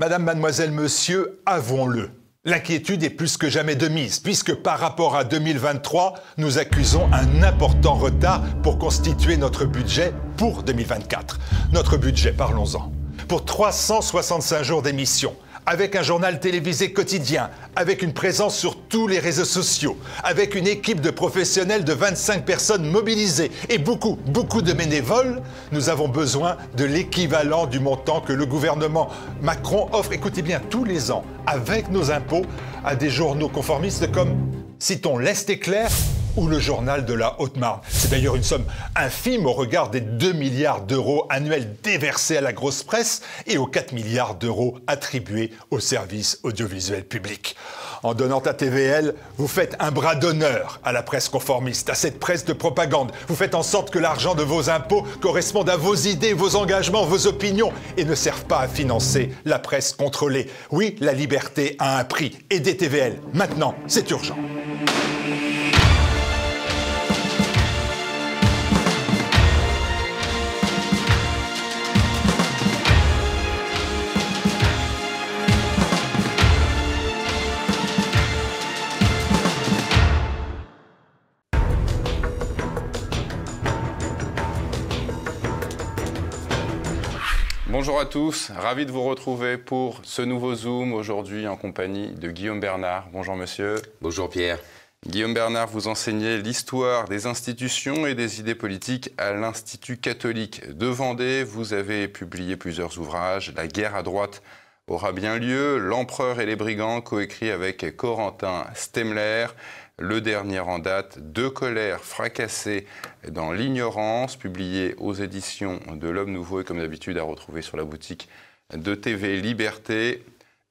Madame, mademoiselle, monsieur, avouons-le. L'inquiétude est plus que jamais de mise, puisque par rapport à 2023, nous accusons un important retard pour constituer notre budget pour 2024. Notre budget, parlons-en. Pour 365 jours d'émission, avec un journal télévisé quotidien, avec une présence sur tous les réseaux sociaux, avec une équipe de professionnels de 25 personnes mobilisées et beaucoup, beaucoup de bénévoles, nous avons besoin de l'équivalent du montant que le gouvernement Macron offre, écoutez bien, tous les ans, avec nos impôts, à des journaux conformistes comme, citons l'Est éclair ou le journal de la Haute-Marne. C'est d'ailleurs une somme infime au regard des 2 milliards d'euros annuels déversés à la grosse presse et aux 4 milliards d'euros attribués aux services audiovisuels publics. En donnant à TVL, vous faites un bras d'honneur à la presse conformiste, à cette presse de propagande. Vous faites en sorte que l'argent de vos impôts corresponde à vos idées, vos engagements, vos opinions et ne serve pas à financer la presse contrôlée. Oui, la liberté a un prix. Aidez TVL. Maintenant, c'est urgent. Bonjour à tous, ravi de vous retrouver pour ce nouveau Zoom aujourd'hui en compagnie de Guillaume Bernard. Bonjour monsieur. Bonjour Pierre. Guillaume Bernard, vous enseignez l'histoire des institutions et des idées politiques à l'Institut catholique de Vendée. Vous avez publié plusieurs ouvrages, La guerre à droite aura bien lieu, L'empereur et les brigands, coécrit avec Corentin Stemler, le dernier en date, Deux colères fracassées dans l'ignorance, publié aux éditions de l'Homme Nouveau et comme d'habitude à retrouver sur la boutique de TV Liberté.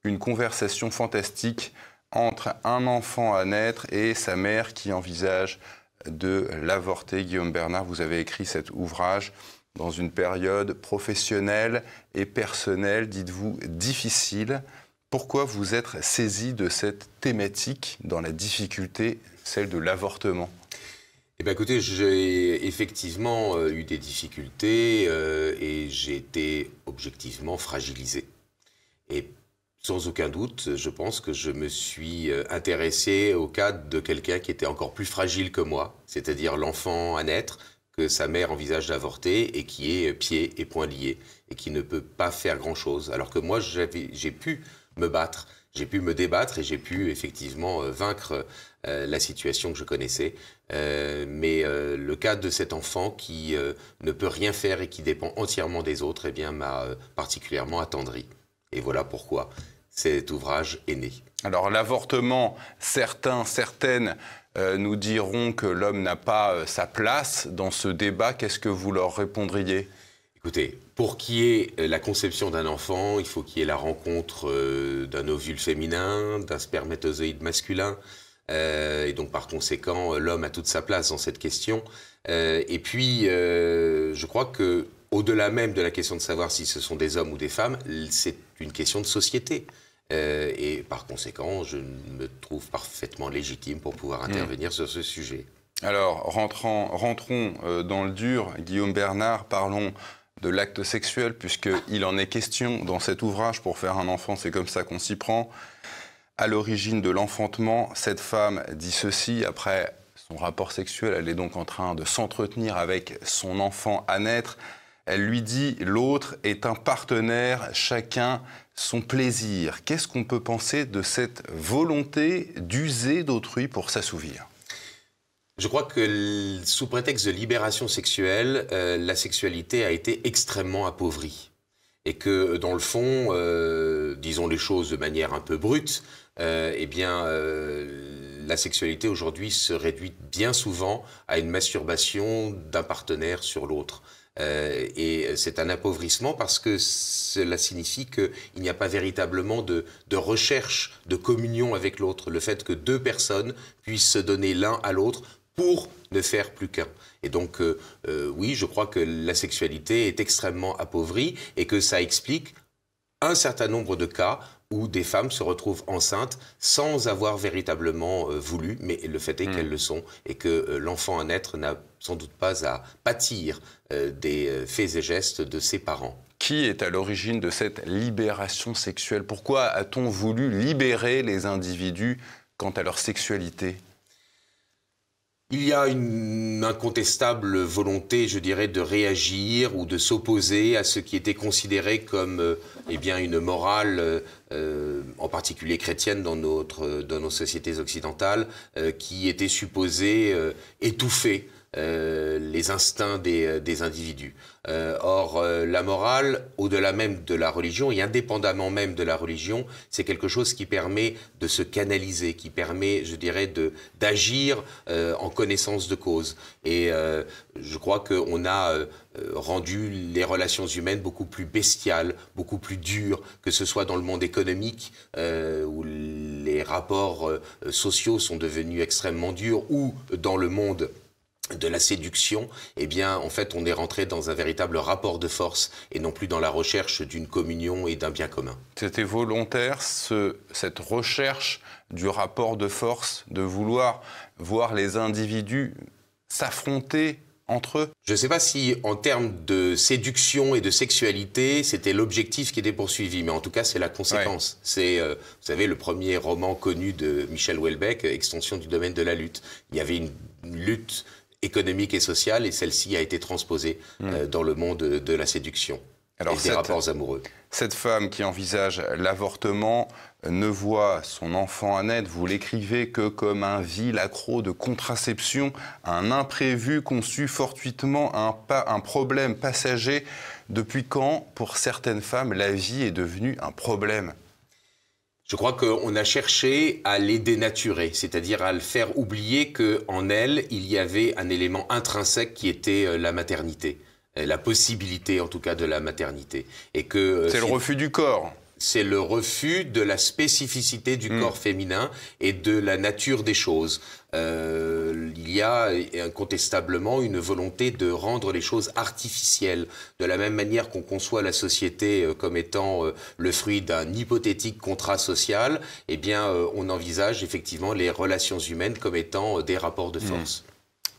Une conversation fantastique entre un enfant à naître et sa mère qui envisage de l'avorter. Guillaume Bernard, vous avez écrit cet ouvrage dans une période professionnelle et personnelle, dites-vous, difficile. Pourquoi vous êtes saisi de cette thématique dans la difficulté, celle de l'avortement? Eh bien, écoutez, j'ai effectivement euh, eu des difficultés euh, et j'ai été objectivement fragilisé. Et sans aucun doute, je pense que je me suis euh, intéressé au cas de quelqu'un qui était encore plus fragile que moi, c'est-à-dire l'enfant à naître, que sa mère envisage d'avorter et qui est pieds et poings liés et qui ne peut pas faire grand-chose. Alors que moi, j'ai pu me battre. J'ai pu me débattre et j'ai pu effectivement euh, vaincre euh, la situation que je connaissais. Euh, mais le cas de cet enfant qui ne peut rien faire et qui dépend entièrement des autres, eh bien, m'a particulièrement attendri. Et voilà pourquoi cet ouvrage est né. Alors l'avortement, certains, certaines nous diront que l'homme n'a pas sa place dans ce débat. Qu'est-ce que vous leur répondriez? Écoutez, pour qu'il y ait la conception d'un enfant, il faut qu'il y ait la rencontre euh, d'un ovule féminin, d'un spermatozoïde masculin. Euh, et donc, par conséquent, l'homme a toute sa place dans cette question. Euh, et puis, je crois que, au-delà même de la question de savoir si ce sont des hommes ou des femmes, c'est une question de société. et par conséquent, je me trouve parfaitement légitime pour pouvoir hmm. intervenir sur ce sujet. Alors, rentrons dans le dur. Guillaume Bernard, parlons de l'acte sexuel, puisqu'il en est question dans cet ouvrage, pour faire un enfant, c'est comme ça qu'on s'y prend. À l'origine de l'enfantement, cette femme dit ceci, après son rapport sexuel, elle est donc en train de s'entretenir avec son enfant à naître. Elle lui dit, l'autre est un partenaire, chacun son plaisir. Qu'est-ce qu'on peut penser de cette volonté d'user d'autrui pour s'assouvir? Je crois que sous prétexte de libération sexuelle, euh, la sexualité a été extrêmement appauvrie. Et que dans le fond, euh, disons les choses de manière un peu brute, euh, eh bien, la sexualité aujourd'hui se réduit bien souvent à une masturbation d'un partenaire sur l'autre. et c'est un appauvrissement parce que cela signifie qu'il n'y a pas véritablement de recherche, de communion avec l'autre. Le fait que deux personnes puissent se donner l'un à l'autre pour ne faire plus qu'un. Et donc, euh, euh, oui, je crois que la sexualité est extrêmement appauvrie et que ça explique un certain nombre de cas où des femmes se retrouvent enceintes sans avoir véritablement euh, voulu, mais le fait est hmm. qu'elles le sont et que l'enfant à naître n'a sans doute pas à pâtir des faits et gestes de ses parents. qui est à l'origine de cette libération sexuelle? Pourquoi a-t-on voulu libérer les individus quant à leur sexualité? Il y a une incontestable volonté, je dirais, de réagir ou de s'opposer à ce qui était considéré comme euh, eh bien, une morale, euh, en particulier chrétienne dans, notre, dans nos sociétés occidentales, euh, qui était supposée étouffer les instincts des, des individus. Euh, or, euh, la morale, au-delà même de la religion et indépendamment même de la religion, c'est quelque chose qui permet de se canaliser, qui permet, je dirais, d'agir euh, en connaissance de cause. Et je crois qu'on a rendu les relations humaines beaucoup plus bestiales, beaucoup plus dures, que ce soit dans le monde économique où les rapports sociaux sont devenus extrêmement durs, ou dans le monde de la séduction, eh bien, en fait, on est rentré dans un véritable rapport de force et non plus dans la recherche d'une communion et d'un bien commun. C'était volontaire, ce, cette recherche du rapport de force, de vouloir voir les individus s'affronter entre eux Je ne sais pas si, en termes de séduction et de sexualité, c'était l'objectif qui était poursuivi, mais en tout cas, c'est la conséquence. C'est, euh, vous savez, le premier roman connu de Michel Houellebecq, Extension du domaine de la lutte. Il y avait une lutte économique et sociale, et celle-ci a été transposée hmm. euh, dans le monde de la séduction Alors et des rapports amoureux. Cette femme qui envisage l'avortement ne voit son enfant à naître, vous l'écrivez, que comme un vil accro de contraception, un imprévu conçu fortuitement, un, un problème passager. Depuis quand, pour certaines femmes, la vie est devenue un problème? Je crois qu'on a cherché à les dénaturer, c'est-à-dire à le faire oublier qu'en elle, il y avait un élément intrinsèque qui était euh, la maternité, euh, la possibilité en tout cas de la maternité. Et que euh, c'est le refus du corps c'est le refus de la spécificité du hmm. corps féminin et de la nature des choses. Euh, il y a incontestablement une volonté de rendre les choses artificielles, de la même manière qu'on conçoit la société euh, comme étant euh, le fruit d'un hypothétique contrat social. Eh bien, on envisage effectivement les relations humaines comme étant des rapports de hmm. force.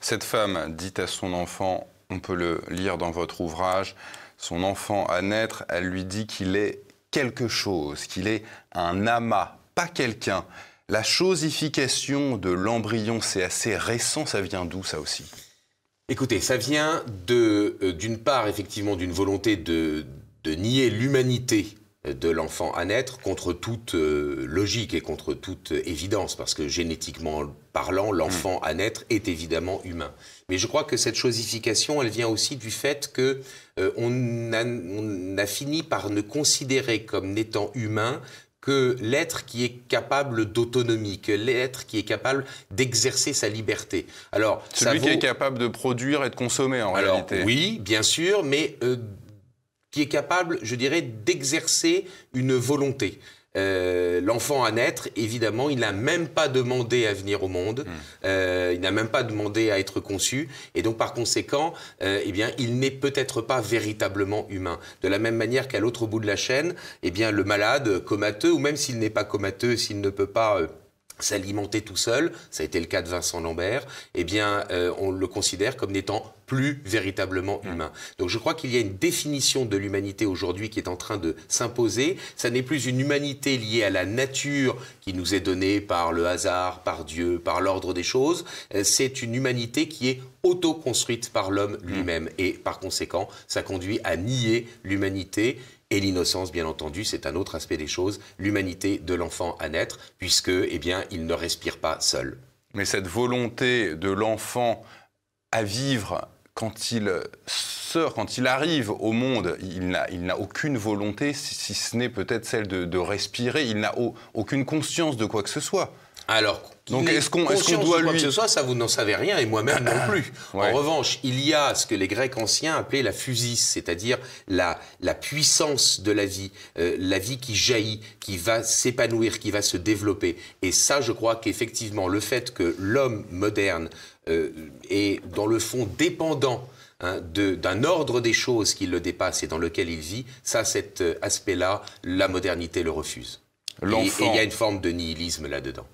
Cette femme dit à son enfant, on peut le lire dans votre ouvrage, son enfant à naître, elle lui dit qu'il est quelque chose, qu'il est un amas, pas quelqu'un. La chosification de l'embryon, c'est assez récent, ça vient d'où ça aussi? Écoutez, ça vient euh, d'une part effectivement d'une volonté de, de nier l'humanité de l'enfant à naître contre toute euh, logique et contre toute évidence, parce que génétiquement parlant, l'enfant à naître est évidemment humain. Mais je crois que cette chosification, elle vient aussi du fait que euh, on, a, fini par ne considérer comme n'étant humain que l'être qui est capable d'autonomie, que l'être qui est capable d'exercer sa liberté. Alors, celui qui est capable de produire et de consommer en Alors, réalité. Oui, bien sûr, mais euh, qui est capable, je dirais, d'exercer une volonté. Euh, l'enfant à naître, évidemment, il n'a même pas demandé à venir au monde, hmm. euh, il n'a même pas demandé à être conçu, et donc par conséquent, euh, eh bien, il n'est peut-être pas véritablement humain. De la même manière qu'à l'autre bout de la chaîne, eh bien, le malade comateux, ou même s'il n'est pas comateux, s'il ne peut pas s'alimenter tout seul, ça a été le cas de Vincent Lambert, eh bien, euh, on le considère comme n'étant plus véritablement mmh. humain. Donc je crois qu'il y a une définition de l'humanité aujourd'hui qui est en train de s'imposer. Ça n'est plus une humanité liée à la nature qui nous est donnée par le hasard, par Dieu, par l'ordre des choses. Euh, c'est une humanité qui est auto-construite par l'homme mmh. lui-même. Et par conséquent, ça conduit à nier l'humanité et l'innocence, bien entendu, c'est un autre aspect des choses, l'humanité de l'enfant à naître, puisque, eh bien, il ne respire pas seul. Mais cette volonté de l'enfant à vivre quand il sort, quand il arrive au monde, il n'a aucune volonté, si, ce n'est peut-être celle de, de, respirer, il n'a aucune conscience de quoi que ce soit. Alors, donc est-ce qu'on doit lui... que ce soit, ça vous n'en savez rien et moi-même non plus. En revanche, il y a ce que les Grecs anciens appelaient la physis, c'est-à-dire la, la puissance de la vie, euh, la vie qui jaillit, qui va s'épanouir, qui va se développer. Et ça, je crois qu'effectivement, le fait que l'homme moderne euh, est dans le fond dépendant hein, d'un ordre des choses qui le dépasse et dans lequel il vit, ça, cet euh, aspect-là, la modernité le refuse. Et il y a une forme de nihilisme là-dedans.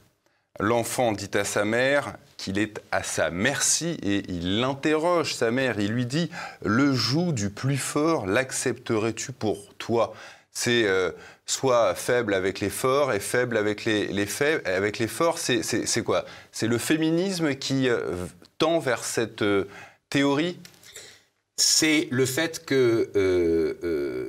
L'enfant dit à sa mère qu'il est à sa merci et il l'interroge, sa mère. Il lui dit Le joug du plus fort, l'accepterais-tu pour toi? C'est euh, soit faible avec les forts et faible avec les, les, faibles, avec les forts. C'est quoi? C'est le féminisme qui euh, tend vers cette euh, théorie? C'est le fait que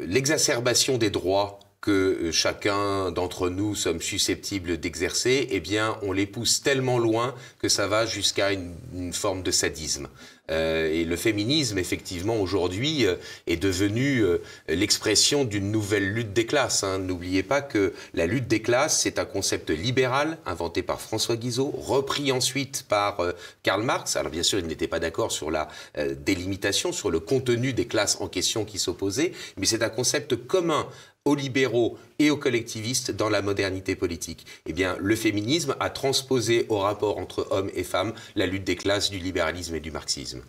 l'exacerbation des droits que euh, chacun d'entre nous sommes susceptibles d'exercer, eh bien, on les pousse tellement loin que ça va jusqu'à une, forme de sadisme. Euh, et le féminisme, effectivement, aujourd'hui, euh, est devenu l'expression d'une nouvelle lutte des classes. Hein. N'oubliez pas que la lutte des classes, c'est un concept libéral inventé par François Guizot, repris ensuite par Karl Marx. Alors bien sûr, il n'était pas d'accord sur la délimitation, sur le contenu des classes en question qui s'opposaient, mais c'est un concept commun aux libéraux et aux collectivistes dans la modernité politique. Eh bien, le féminisme a transposé au rapport entre hommes et femmes la lutte des classes du libéralisme et du marxisme.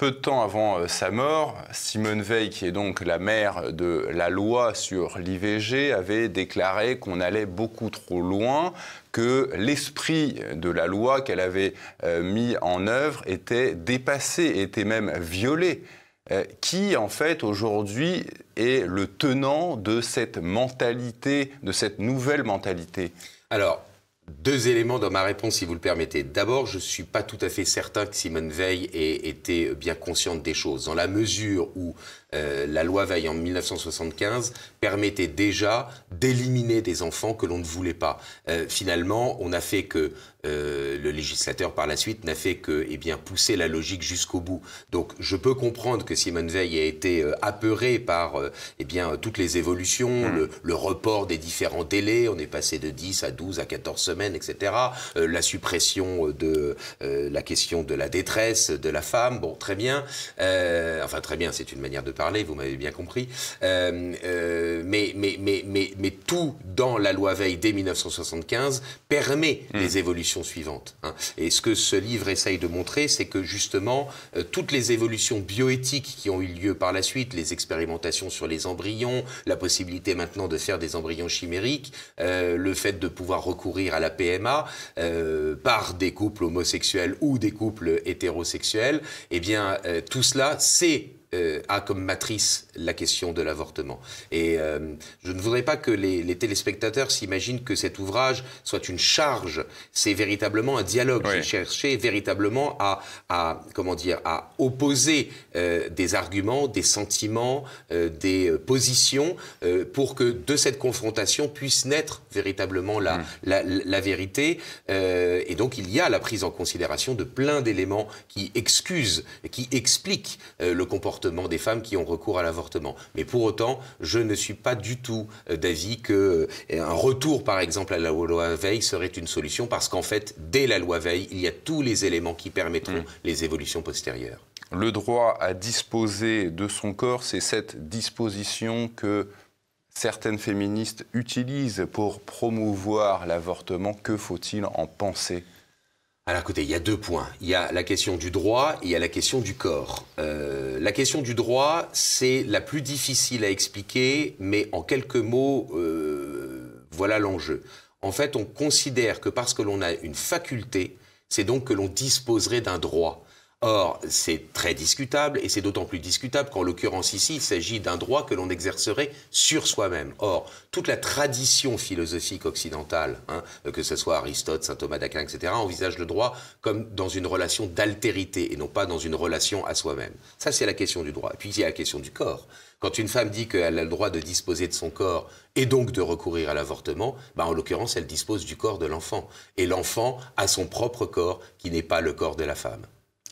Peu de temps avant euh, sa mort, Simone Veil, qui est donc la mère de la loi sur l'IVG, avait déclaré qu'on allait beaucoup trop loin, que l'esprit de la loi qu'elle avait euh, mis en œuvre était dépassé, était même violé. Euh, qui en fait aujourd'hui est le tenant de cette mentalité, de cette nouvelle mentalité? Alors, deux éléments dans ma réponse, si vous le permettez. D'abord, je ne suis pas tout à fait certain que Simone Veil ait été bien consciente des choses, dans la mesure où euh, la loi Veil en 1975 permettait déjà d'éliminer des enfants que l'on ne voulait pas. Euh, finalement, on a fait que euh, le législateur par la suite n'a fait que eh bien pousser la logique jusqu'au bout. Donc je peux comprendre que Simone Veil a été apeurée par eh bien toutes les évolutions, mmh. le, report des différents délais, on est passé de 10 à 12 à 14 semaines, etc. la suppression de la question de la détresse de la femme, bon très bien, enfin très bien, c'est une manière de parler, vous m'avez bien compris. Euh, euh, mais, mais, mais, mais, mais tout dans la loi Veil dès 1975 permet mmh. les évolutions suivantes. Hein. Et ce que ce livre essaye de montrer, c'est que justement, euh, toutes les évolutions bioéthiques qui ont eu lieu par la suite, les expérimentations sur les embryons, la possibilité maintenant de faire des embryons chimériques, le fait de pouvoir recourir à la PMA par des couples homosexuels ou des couples hétérosexuels, eh bien, tout cela, c'est euh, a comme matrice la question de l'avortement. Et euh, je ne voudrais pas que les, téléspectateurs s'imaginent que cet ouvrage soit une charge. C'est véritablement un dialogue. J'ai cherché véritablement à, à, comment dire, à opposer euh, des arguments, des sentiments, des positions pour que de cette confrontation puisse naître véritablement la, mm. la, la, vérité. et donc il y a la prise en considération de plein d'éléments qui excusent, qui expliquent le comportement des femmes qui ont recours à l'avortement. Mais pour autant, je ne suis pas du tout euh, d'avis que euh, un retour, par exemple, à la loi Veil serait une solution, parce qu'en fait, dès la loi Veil, il y a tous les éléments qui permettront mmh. les évolutions postérieures. Le droit à disposer de son corps, c'est cette disposition que certaines féministes utilisent pour promouvoir l'avortement. Que faut-il en penser? Alors écoutez, il y a deux points. Il y a la question du droit et il y a la question du corps. Euh, la question du droit, c'est la plus difficile à expliquer, mais en quelques mots, euh, voilà l'enjeu. En fait, on considère que parce que l'on a une faculté, c'est donc que l'on disposerait d'un droit. Or, c'est très discutable, et c'est d'autant plus discutable qu'en l'occurrence ici, il s'agit d'un droit que l'on exercerait sur soi-même. Or, toute la tradition philosophique occidentale, hein, que ce soit Aristote, saint Thomas d'Aquin, etc., envisage le droit comme dans une relation d'altérité, et non pas dans une relation à soi-même. Ça, c'est la question du droit. Et puis, il y a la question du corps. Quand une femme dit qu'elle a le droit de disposer de son corps et donc de recourir à l'avortement, bah en l'occurrence, elle dispose du corps de l'enfant. Et l'enfant a son propre corps qui n'est pas le corps de la femme.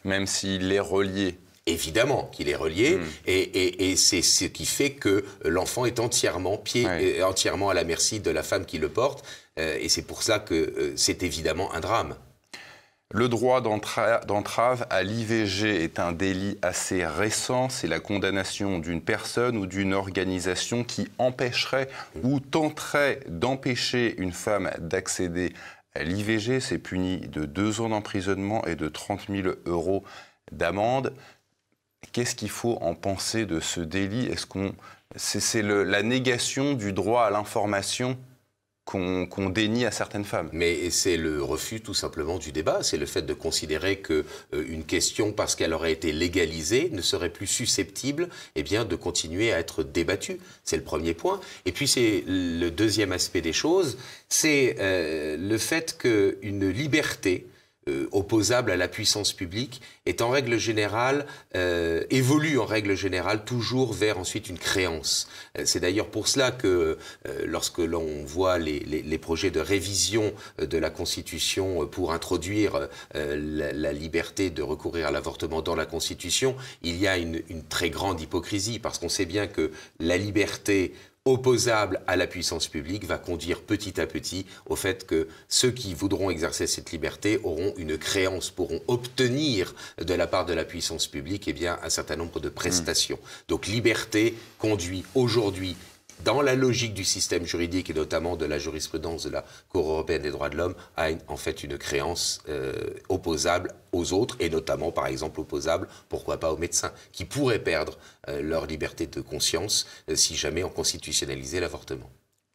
Même s'il est relié évidemment qu'il est relié, hmm. et, c'est ce qui fait que l'enfant est entièrement, pied, euh, entièrement à la merci de la femme qui le porte, euh, et c'est pour ça que euh, c'est évidemment un drame. Le droit d'entrave à l'IVG est un délit assez récent. C'est la condamnation d'une personne ou d'une organisation qui empêcherait ou tenterait d'empêcher une femme d'accéder L'IVG, c'est puni de deux ans d'emprisonnement et de 30 000 euros d'amende. Qu'est-ce qu'il faut en penser de ce délit? Est-ce qu'on c'est la négation du droit à l'information qu'on dénie à certaines femmes. Mais c'est le refus tout simplement du débat, c'est le fait de considérer que euh, une question parce qu'elle aurait été légalisée ne serait plus susceptible eh bien de continuer à être débattue. C'est le premier point. Et puis c'est le deuxième aspect des choses, c'est euh, le fait qu'une liberté opposable à la puissance publique est en règle générale euh, évolue en règle générale toujours vers ensuite une créance. Euh, c'est d'ailleurs pour cela que lorsque l'on voit les, projets de révision de la Constitution pour introduire la, liberté de recourir à l'avortement dans la Constitution, il y a une très grande hypocrisie parce qu'on sait bien que la liberté opposable à la puissance publique va conduire petit à petit au fait que ceux qui voudront exercer cette liberté auront une créance, pourront obtenir de la part de la puissance publique eh bien, un certain nombre de prestations. Donc liberté conduit aujourd'hui dans la logique du système juridique et notamment de la jurisprudence de la Cour européenne des droits de l'homme, a en fait une créance euh, opposable aux autres, et notamment, par exemple, opposable, pourquoi pas aux médecins, qui pourraient perdre euh, leur liberté de conscience euh, si jamais on constitutionnalisait l'avortement.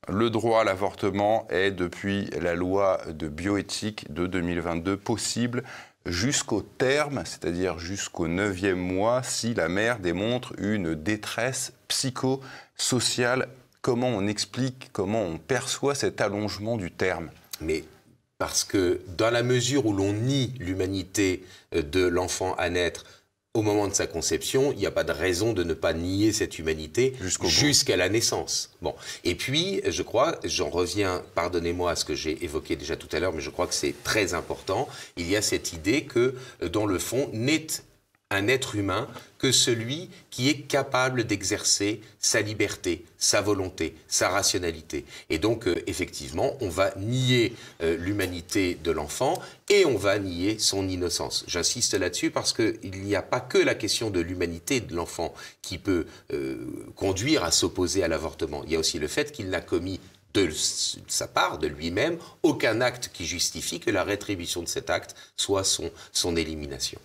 Le droit à l'avortement est, depuis la loi de bioéthique de 2022, possible jusqu'au terme, c'est-à-dire jusqu'au neuvième mois, si la mère démontre une détresse psychosociale. Comment on explique, comment on perçoit cet allongement du terme Mais parce que dans la mesure où l'on nie l'humanité euh, de l'enfant à naître, au moment de sa conception, il n'y a pas de raison de ne pas nier cette humanité jusqu'à la naissance. Bon. Et puis, je crois, j'en reviens, pardonnez-moi à ce que j'ai évoqué déjà tout à l'heure, mais je crois que c'est très important. Il y a cette idée que, euh, dans le fond, n'est un être humain que celui qui est capable d'exercer sa liberté, sa volonté, sa rationalité. Et donc, euh, effectivement, on va nier euh, l'humanité de l'enfant et on va nier son innocence. J'insiste là-dessus parce qu'il n'y a pas que la question de l'humanité de l'enfant qui peut euh, conduire à s'opposer à l'avortement. Il y a aussi le fait qu'il n'a commis de sa part, de lui-même, aucun acte qui justifie que la rétribution de cet acte soit son, son élimination.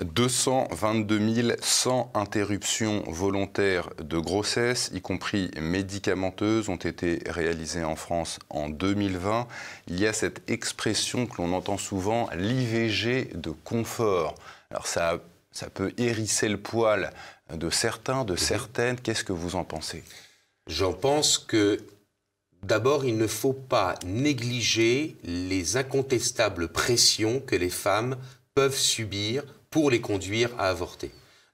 222 100 interruptions volontaires de grossesse, y compris médicamenteuses, ont été réalisées en France en 2020. Il y a cette expression que l'on entend souvent, l'IVG de confort. Alors ça, ça peut hérisser le poil de certains, de certaines. Qu'est-ce que vous en pensez? J'en pense que D'abord, il ne faut pas négliger les incontestables pressions que les femmes peuvent subir pour les conduire à avorter.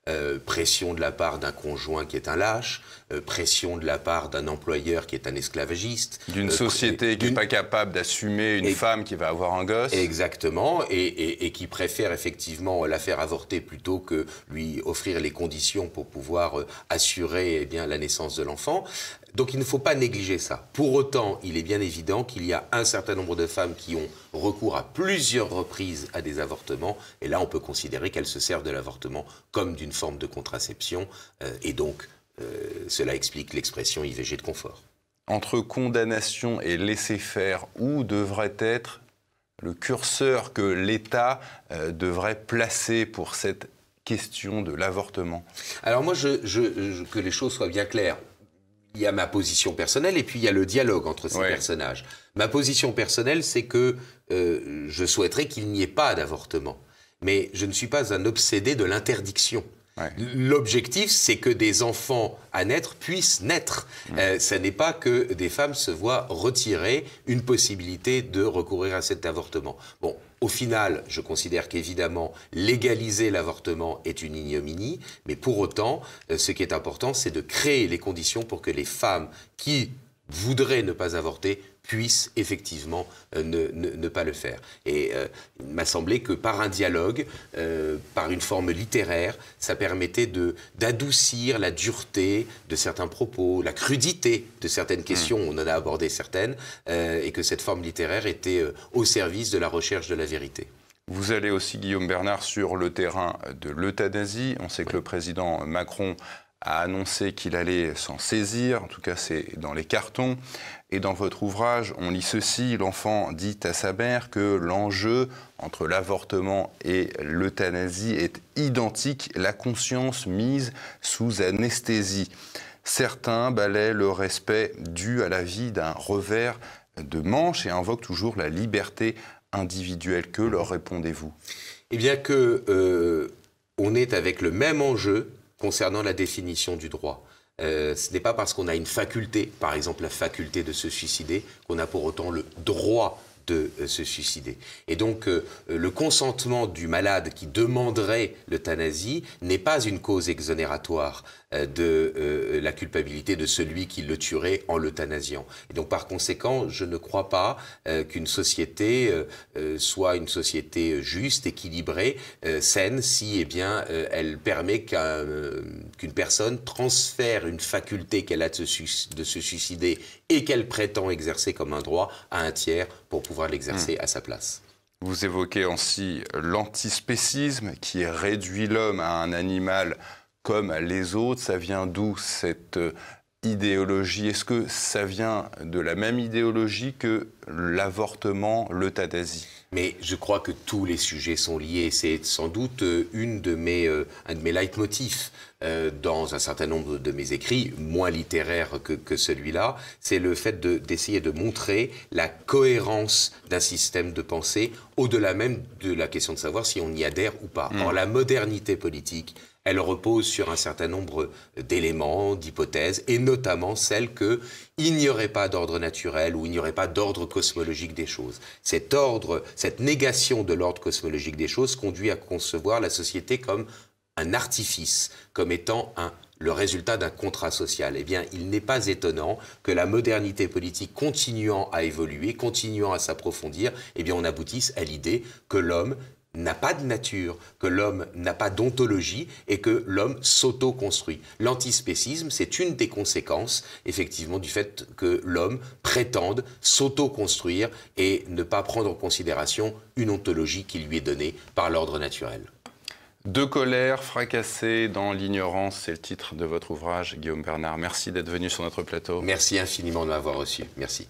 Euh, pression de la part d'un conjoint qui est un lâche, euh, pression de la part d'un employeur qui est un esclavagiste. D'une euh, société qui n'est pas capable d'assumer une femme qui va avoir un gosse. Exactement, et, qui préfère effectivement la faire avorter plutôt que lui offrir les conditions pour pouvoir assurer eh bien, la naissance de l'enfant. Donc il ne faut pas négliger ça. Pour autant, il est bien évident qu'il y a un certain nombre de femmes qui ont recours à plusieurs reprises à des avortements, et là on peut considérer qu'elles se servent de l'avortement comme d'une forme de contraception, euh, et donc euh, cela explique l'expression IVG de confort. Entre condamnation et laisser-faire, où devrait être le curseur que l'État euh, devrait placer pour cette question de l'avortement? Alors moi, je, que les choses soient bien claires il y a ma position personnelle et puis il y a le dialogue entre ces personnages. Ma position personnelle, c'est que euh, je souhaiterais qu'il n'y ait pas d'avortement. Mais je ne suis pas un obsédé de l'interdiction. L'objectif, c'est que des enfants à naître puissent naître. Euh, ce n'est pas que des femmes se voient retirer une possibilité de recourir à cet avortement. Bon, au final, je considère qu'évidemment, légaliser l'avortement est une ignominie, mais pour autant, euh, ce qui est important, c'est de créer les conditions pour que les femmes qui voudraient ne pas avorter puissent effectivement euh, ne, pas le faire. Et euh, il m'a semblé que par un dialogue, par une forme littéraire, ça permettait d'adoucir la dureté de certains propos, la crudité de certaines questions, mmh. on en a abordé certaines, et que cette forme littéraire était au service de la recherche de la vérité. Vous allez aussi, Guillaume Bernard, sur le terrain de l'euthanasie. On sait que le président Macron a annoncé qu'il allait s'en saisir, en tout cas c'est dans les cartons. Et dans votre ouvrage, on lit ceci, l'enfant dit à sa mère que l'enjeu entre l'avortement et l'euthanasie est identique, la conscience mise sous anesthésie. certains balaient le respect dû à la vie d'un revers de manche et invoquent toujours la liberté individuelle. Que leur répondez-vous? Eh bien que euh, on est avec le même enjeu concernant la définition du droit. Euh, ce n'est pas parce qu'on a une faculté, par exemple la faculté de se suicider, qu'on a pour autant le droit de euh, se suicider. Et donc, euh, le consentement du malade qui demanderait l'euthanasie n'est pas une cause exonératoire euh, de la culpabilité de celui qui le tuerait en l'euthanasiant. Et donc, par conséquent, je ne crois pas qu'une société soit une société juste, équilibrée, saine, si, eh bien, elle permet qu'une personne transfère une faculté qu'elle a de se suicider et qu'elle prétend exercer comme un droit à un tiers pour pouvoir l'exercer hmm. à sa place. Vous évoquez aussi l'antispécisme qui réduit l'homme à un animal comme les autres. Ça vient d'où cette idéologie Est-ce que ça vient de la même idéologie que l'avortement, l'euthanasie? Mais je crois que tous les sujets sont liés. C'est sans doute euh, une de mes, euh, un de mes leitmotifs euh, dans un certain nombre de mes écrits, moins littéraires que, que celui-là. C'est le fait d'essayer de, montrer la cohérence d'un système de pensée au-delà même de la question de savoir si on y adhère ou pas. Mmh. Or, la modernité politique, elle repose sur un certain nombre d'éléments, d'hypothèses, et notamment celle qu'il n'y aurait pas d'ordre naturel ou il n'y aurait pas d'ordre cosmologique des choses. Cet ordre, cette négation de l'ordre cosmologique des choses conduit à concevoir la société comme un artifice, comme étant le résultat d'un contrat social. Eh bien, il n'est pas étonnant que la modernité politique continuant à évoluer, continuant à s'approfondir, eh bien, on aboutisse à l'idée que l'homme n'a pas de nature, que l'homme n'a pas d'ontologie et que l'homme s'auto-construit. L'antispécisme, c'est une des conséquences, effectivement, du fait que l'homme prétende s'auto-construire et ne pas prendre en considération une ontologie qui lui est donnée par l'ordre naturel. De colère fracassée dans l'ignorance, c'est le titre de votre ouvrage, Guillaume Bernard. Merci d'être venu sur notre plateau. Merci infiniment de m'avoir reçu. Merci.